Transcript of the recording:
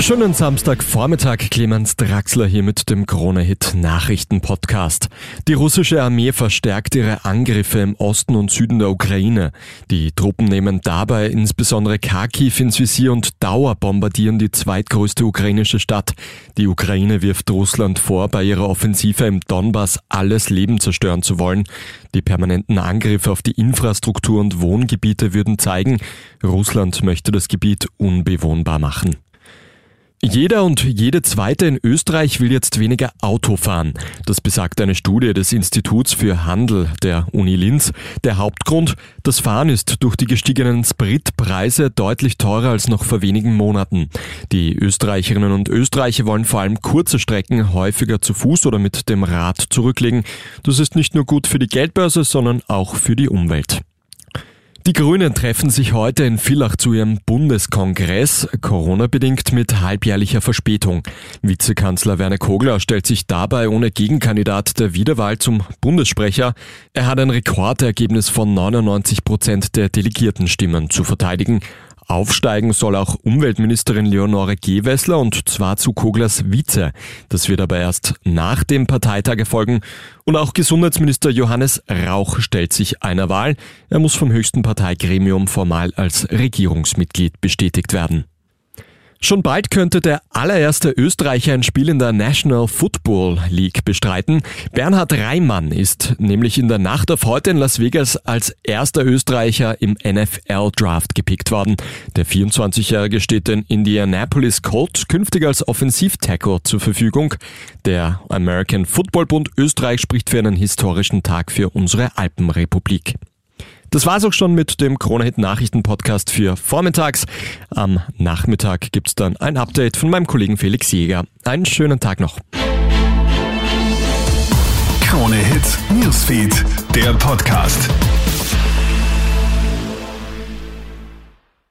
Schönen Samstagvormittag, Clemens Draxler hier mit dem Krone-Hit Nachrichten-Podcast. Die russische Armee verstärkt ihre Angriffe im Osten und Süden der Ukraine. Die Truppen nehmen dabei insbesondere Kharkiv ins Visier und dauerbombardieren die zweitgrößte ukrainische Stadt. Die Ukraine wirft Russland vor, bei ihrer Offensive im Donbass alles Leben zerstören zu wollen. Die permanenten Angriffe auf die Infrastruktur und Wohngebiete würden zeigen, Russland möchte das Gebiet unbewohnbar machen. Jeder und jede Zweite in Österreich will jetzt weniger Auto fahren. Das besagt eine Studie des Instituts für Handel der Uni Linz. Der Hauptgrund, das Fahren ist durch die gestiegenen Spritpreise deutlich teurer als noch vor wenigen Monaten. Die Österreicherinnen und Österreicher wollen vor allem kurze Strecken häufiger zu Fuß oder mit dem Rad zurücklegen. Das ist nicht nur gut für die Geldbörse, sondern auch für die Umwelt. Die Grünen treffen sich heute in Villach zu ihrem Bundeskongress, Corona-bedingt mit halbjährlicher Verspätung. Vizekanzler Werner Kogler stellt sich dabei ohne Gegenkandidat der Wiederwahl zum Bundessprecher. Er hat ein Rekordergebnis von 99 Prozent der Delegiertenstimmen zu verteidigen. Aufsteigen soll auch Umweltministerin Leonore Gewessler und zwar zu Koglers Vize. Das wird aber erst nach dem Parteitag erfolgen. Und auch Gesundheitsminister Johannes Rauch stellt sich einer Wahl. Er muss vom höchsten Parteigremium formal als Regierungsmitglied bestätigt werden. Schon bald könnte der allererste Österreicher ein Spiel in der National Football League bestreiten. Bernhard Reimann ist nämlich in der Nacht auf heute in Las Vegas als erster Österreicher im NFL Draft gepickt worden. Der 24-Jährige steht den Indianapolis Colts künftig als Offensivtackle zur Verfügung. Der American Football Bund Österreich spricht für einen historischen Tag für unsere Alpenrepublik. Das war's auch schon mit dem Kronehit Nachrichten Podcast für vormittags. Am Nachmittag gibt's dann ein Update von meinem Kollegen Felix Jäger. Einen schönen Tag noch. Kronehit Newsfeed, der Podcast.